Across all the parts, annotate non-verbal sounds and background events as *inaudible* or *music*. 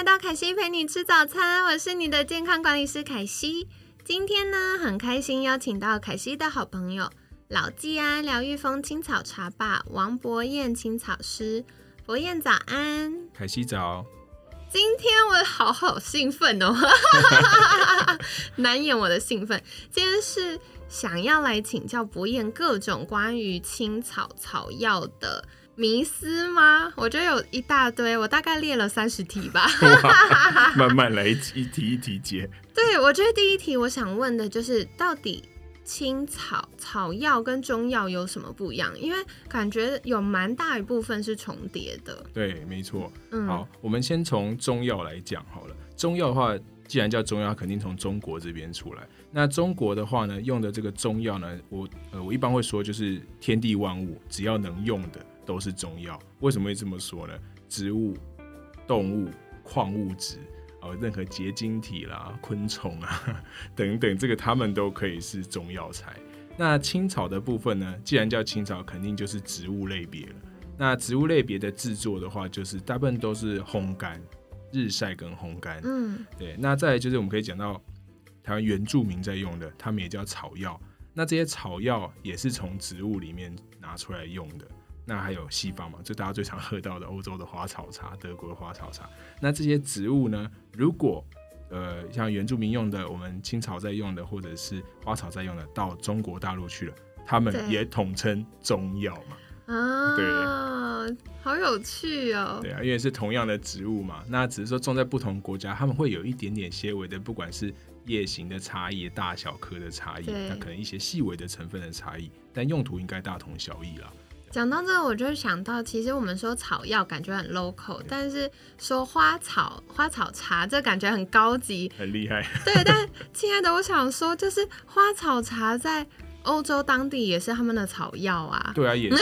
来到凯西陪你吃早餐，我是你的健康管理师凯西。今天呢，很开心邀请到凯西的好朋友老季安疗愈风青草茶吧王博彦青草师。博彦早安，凯西早。今天我好好兴奋哦，*laughs* 难掩我的兴奋。今天是想要来请教博彦各种关于青草草药的。迷思吗？我觉得有一大堆，我大概列了三十题吧。*laughs* 慢慢来，一题一题解。对，我觉得第一题我想问的就是，到底青草草药跟中药有什么不一样？因为感觉有蛮大一部分是重叠的。对，没错。嗯，好，我们先从中药来讲好了。中药的话，既然叫中药，肯定从中国这边出来。那中国的话呢，用的这个中药呢，我呃，我一般会说就是天地万物，只要能用的。都是中药，为什么会这么说呢？植物、动物、矿物质，呃，任何结晶体啦、昆虫啊等等，这个它们都可以是中药材。那青草的部分呢？既然叫青草，肯定就是植物类别了。那植物类别的制作的话，就是大部分都是烘干、日晒跟烘干。嗯，对。那再就是我们可以讲到台湾原住民在用的，他们也叫草药。那这些草药也是从植物里面拿出来用的。那还有西方嘛，就大家最常喝到的欧洲的花草茶、德国的花草茶。那这些植物呢，如果呃像原住民用的，我们清朝在用的，或者是花草在用的，到中国大陆去了，他们也统称中药嘛。啊，对，好有趣哦。对啊，因为是同样的植物嘛，那只是说种在不同国家，他们会有一点点些微的，不管是叶形的差异、大小颗的差异，那可能一些细微的成分的差异，但用途应该大同小异啦。讲到这个，我就想到，其实我们说草药感觉很 local，但是说花草花草茶，这感觉很高级，很厉害。对，但亲爱的，我想说，就是花草茶在欧洲当地也是他们的草药啊。对啊，也是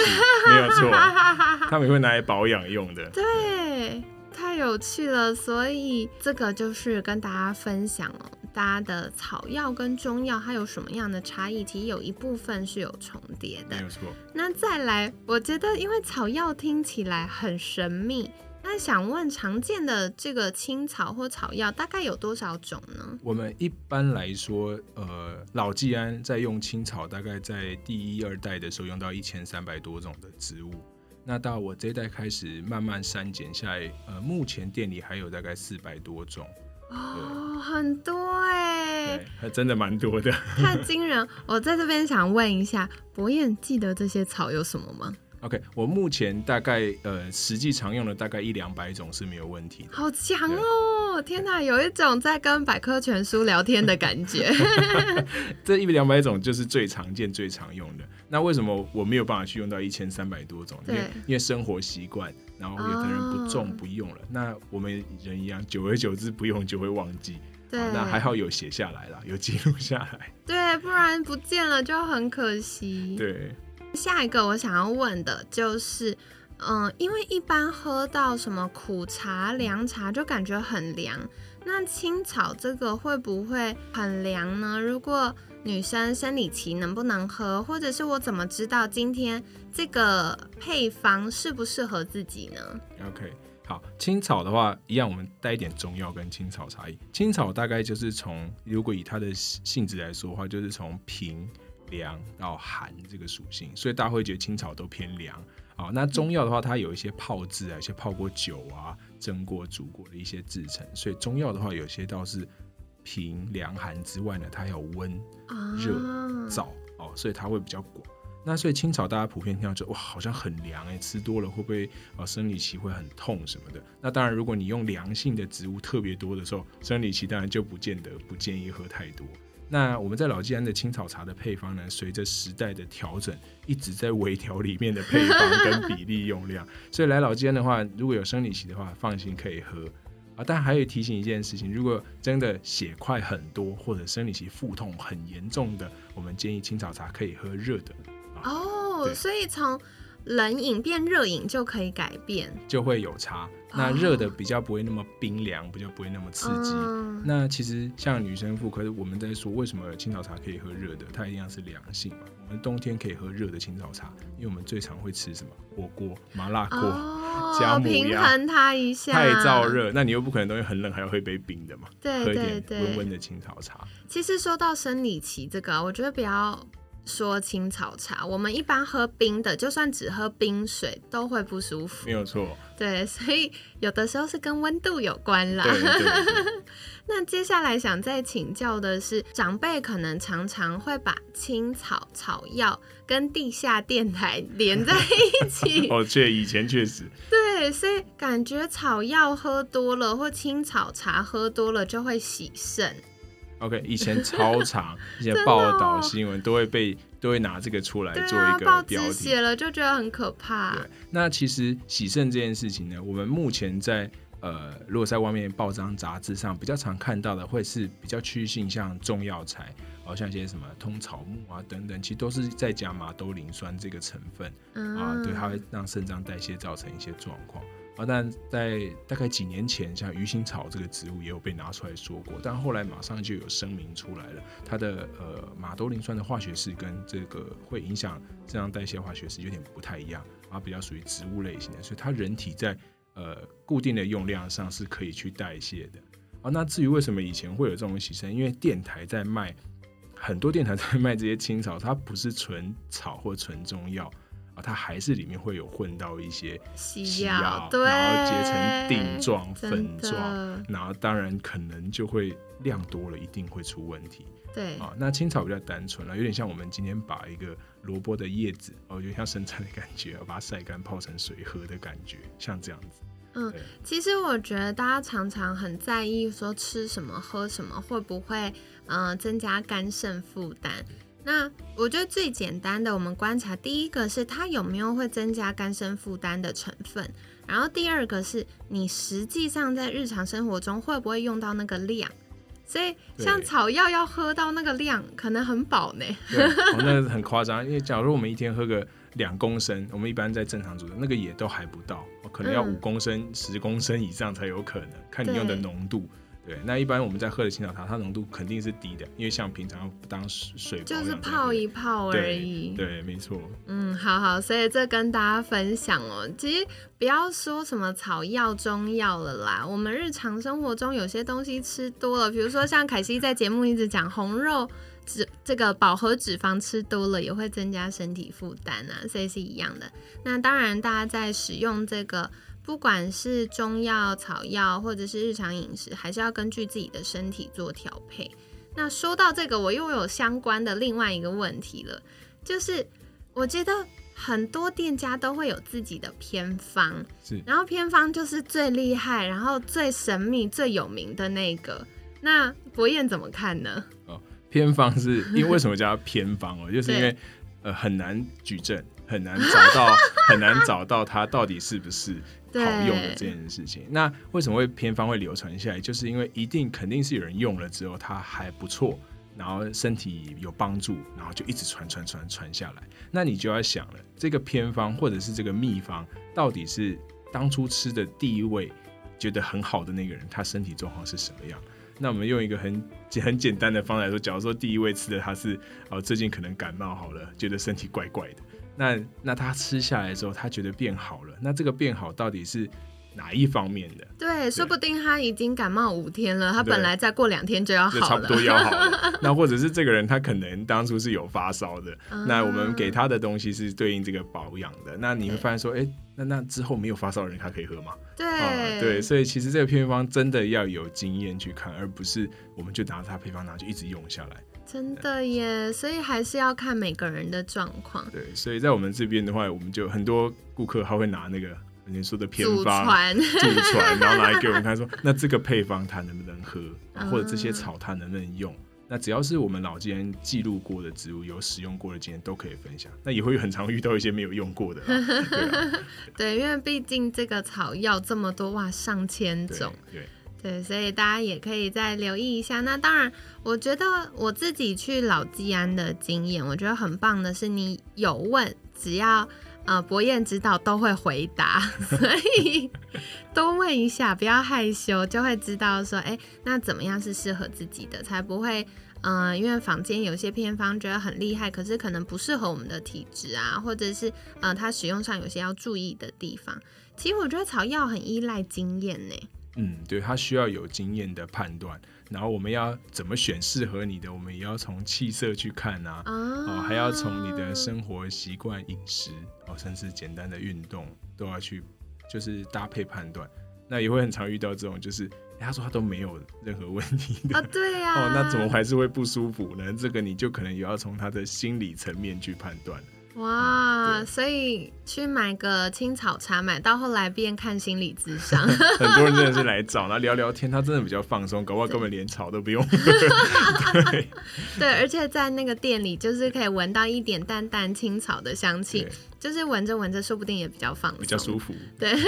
没有错，*laughs* 他们会拿来保养用的。对，太有趣了，所以这个就是跟大家分享哦。大家的草药跟中药它有什么样的差异？其实有一部分是有重叠的，没有错。那再来，我觉得因为草药听起来很神秘，那想问常见的这个青草或草药大概有多少种呢？我们一般来说，呃，老季安在用青草，大概在第一二代的时候用到一千三百多种的植物。那到我这一代开始慢慢删减下来，呃，目前店里还有大概四百多种。哦，很多哎，还真的蛮多的，太 *laughs* 惊人！我在这边想问一下，博彦记得这些草有什么吗？OK，我目前大概呃实际常用的大概一两百种是没有问题的。好强哦！天哪，有一种在跟百科全书聊天的感觉。*laughs* 这一两百种就是最常见、最常用的。那为什么我没有办法去用到一千三百多种？因为因为生活习惯，然后有的人不种不用了。那我们人一样，久而久之不用就会忘记。对，那还好有写下来了，有记录下来。对，不然不见了就很可惜。对。下一个我想要问的就是，嗯，因为一般喝到什么苦茶、凉茶就感觉很凉，那青草这个会不会很凉呢？如果女生生理期能不能喝，或者是我怎么知道今天这个配方适不适合自己呢？OK，好，青草的话一样，我们带一点中药跟青草差异。青草大概就是从，如果以它的性质来说的话，就是从平。凉到寒这个属性，所以大家会觉得青草都偏凉。好，那中药的话，它有一些泡制啊，一些泡过酒啊、蒸过、煮过的一些制成，所以中药的话，有些倒是平凉寒之外呢，它有温热燥哦，所以它会比较广。那所以青草大家普遍听到就哇，好像很凉哎，吃多了会不会啊生理期会很痛什么的？那当然，如果你用凉性的植物特别多的时候，生理期当然就不见得不建议喝太多。那我们在老季安的青草茶的配方呢，随着时代的调整，一直在微调里面的配方跟比例用量。*laughs* 所以来老季安的话，如果有生理期的话，放心可以喝啊。但还有提醒一件事情，如果真的血块很多或者生理期腹痛很严重的，我们建议青草茶可以喝热的。哦，所以从冷饮变热饮就可以改变，就会有差。那热的比较不会那么冰凉，比较不会那么刺激。那其实像女生妇科，我们在说为什么青草茶可以喝热的，它一样是凉性嘛。我们冬天可以喝热的青草茶，因为我们最常会吃什么火锅、麻辣锅、加母鸭，平衡它一下。太燥热，那你又不可能东西很冷还要喝一杯冰的嘛？对喝一点温温的青草茶。其实说到生理期这个，我觉得比较。说青草茶，我们一般喝冰的，就算只喝冰水都会不舒服。没有错。对，所以有的时候是跟温度有关啦。*laughs* 那接下来想再请教的是，长辈可能常常会把青草草药跟地下电台连在一起。*laughs* 哦，这以前确实。对，所以感觉草药喝多了或青草茶喝多了就会洗肾。OK，以前超长，一些 *laughs* 报道新闻都会被都会拿这个出来做一个标题，写了就觉得很可怕。对，那其实洗肾这件事情呢，我们目前在呃，如果在外面报章杂志上比较常看到的，会是比较趋性像中药材，好像一些什么通草木啊等等，其实都是在加马兜铃酸这个成分啊，对，它会让肾脏代谢造成一些状况。啊，但在大概几年前，像鱼腥草这个植物也有被拿出来说过，但后来马上就有声明出来了，它的呃马兜铃酸的化学式跟这个会影响正常代谢化学式有点不太一样，啊，比较属于植物类型的，所以它人体在呃固定的用量上是可以去代谢的。啊，那至于为什么以前会有这种牺牲，因为电台在卖很多电台在卖这些青草，它不是纯草或纯中药。它还是里面会有混到一些西药，然后结成定状、粉状，然后当然可能就会量多了，一定会出问题。对啊，那青草比较单纯了，有点像我们今天把一个萝卜的叶子，哦，有点像生菜的感觉，把它晒干泡成水喝的感觉，像这样子。嗯，其实我觉得大家常常很在意说吃什么、喝什么会不会嗯增加肝肾负担。那我觉得最简单的，我们观察第一个是它有没有会增加肝肾负担的成分，然后第二个是你实际上在日常生活中会不会用到那个量。所以像草药要喝到那个量，可能很饱呢。那很夸张，因为假如我们一天喝个两公升，我们一般在正常组的那个也都还不到，可能要五公升、十公升以上才有可能，看你用的浓度。对，那一般我们在喝的青草茶，它浓度肯定是低的，因为像平常当水就是泡一泡而已。对，没错。嗯，好好，所以这跟大家分享哦。其实不要说什么草药、中药了啦，我们日常生活中有些东西吃多了，比如说像凯西在节目一直讲红肉脂，这个饱和脂肪吃多了也会增加身体负担啊，所以是一样的。那当然，大家在使用这个。不管是中药、草药，或者是日常饮食，还是要根据自己的身体做调配。那说到这个，我又有相关的另外一个问题了，就是我觉得很多店家都会有自己的偏方，是，然后偏方就是最厉害，然后最神秘、最有名的那个。那博彦怎么看呢？哦，偏方是因为为什么叫偏方哦？*laughs* 就是因为呃很难举证，很难找到，很难找到它到底是不是。*laughs* 好用的这件事情，那为什么会偏方会流传下来？就是因为一定肯定是有人用了之后，它还不错，然后身体有帮助，然后就一直传传传传下来。那你就要想了，这个偏方或者是这个秘方，到底是当初吃的第一位觉得很好的那个人，他身体状况是什么样？那我们用一个很很简单的方来说，假如说第一位吃的他是哦最近可能感冒好了，觉得身体怪怪的。那那他吃下来之后，他觉得变好了。那这个变好到底是哪一方面的？对，说不定他已经感冒五天了，他本来再过两天就要好了，差不多要好了。*laughs* 那或者是这个人他可能当初是有发烧的，那我们给他的东西是对应这个保养的。那你会发现说，哎，那那之后没有发烧的人他可以喝吗？对，对，所以其实这个配方真的要有经验去看，而不是我们就拿着他配方拿就一直用下来。真的耶，所以还是要看每个人的状况。对，所以在我们这边的话，我们就很多顾客他会拿那个你说的偏方祖传，*laughs* 然后拿来给我们看，说那这个配方他能不能喝，或者这些草它能不能用？那只要是我们老间记录过的植物，有使用过的经验都可以分享。那也会很常遇到一些没有用过的，*laughs* 对对，因为毕竟这个草药这么多哇，上千种，对对，所以大家也可以再留意一下。那当然，我觉得我自己去老基安的经验，我觉得很棒的是，你有问，只要呃博彦指导都会回答，*laughs* 所以多问一下，不要害羞，就会知道说，哎，那怎么样是适合自己的，才不会。嗯，因为坊间有些偏方觉得很厉害，可是可能不适合我们的体质啊，或者是呃，它使用上有些要注意的地方。其实我觉得草药很依赖经验呢。嗯，对，他需要有经验的判断。然后我们要怎么选适合你的，我们也要从气色去看啊，哦，还要从你的生活习惯、饮食哦，甚至简单的运动都要去，就是搭配判断。那也会很常遇到这种，就是。他说他都没有任何问题的啊，对呀，*laughs* 哦，那怎么还是会不舒服呢？这个你就可能也要从他的心理层面去判断。哇，所以去买个青草茶，买到后来变看心理智商。*laughs* 很多人真的是来找他聊聊天，他真的比较放松，搞不好根本连草都不用。*laughs* 对，对，而且在那个店里，就是可以闻到一点淡淡青草的香气，就是闻着闻着，说不定也比较放松，比较舒服。对。*laughs*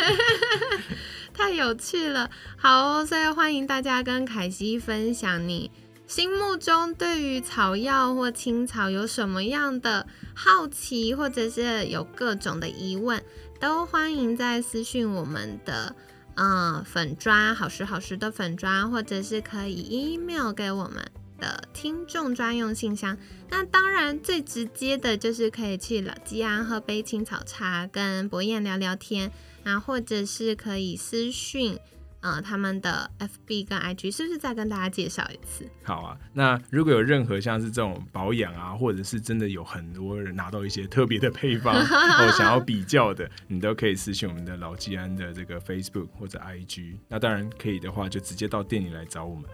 太有趣了，好，所以欢迎大家跟凯西分享你心目中对于草药或青草有什么样的好奇，或者是有各种的疑问，都欢迎在私讯我们的嗯粉砖好时好时的粉砖，或者是可以 email 给我们的听众专用信箱。那当然最直接的就是可以去老吉安喝杯青草茶，跟博彦聊聊天。啊，或者是可以私讯，呃，他们的 FB 跟 IG，是不是再跟大家介绍一次？好啊，那如果有任何像是这种保养啊，或者是真的有很多人拿到一些特别的配方，*laughs* 哦想要比较的，你都可以私信我们的老吉安的这个 Facebook 或者 IG。那当然可以的话，就直接到店里来找我们。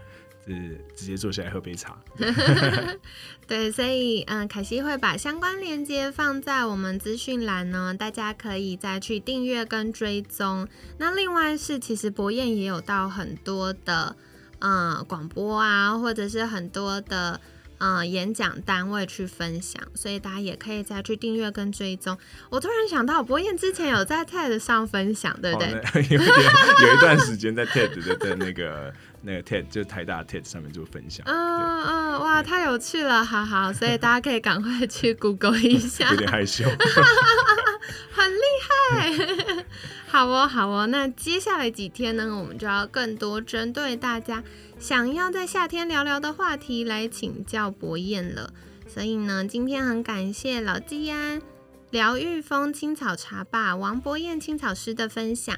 是直接坐下来喝杯茶。*laughs* 对，所以嗯，凯西会把相关链接放在我们资讯栏呢，大家可以再去订阅跟追踪。那另外是，其实博彦也有到很多的嗯广播啊，或者是很多的嗯演讲单位去分享，所以大家也可以再去订阅跟追踪。我突然想到，博彦之前有在 TED 上分享，对不对？*laughs* 有有一段时间在 TED 的那个。那个 TED 就台大 TED 上面做分享，嗯嗯，哇，太有趣了，好好，*laughs* 所以大家可以赶快去 Google 一下，有点害羞，*laughs* 很厉害，好哦好哦，那接下来几天呢，我们就要更多针对大家想要在夏天聊聊的话题来请教博彦了，所以呢，今天很感谢老季安疗愈风青草茶吧王博彦青草师的分享。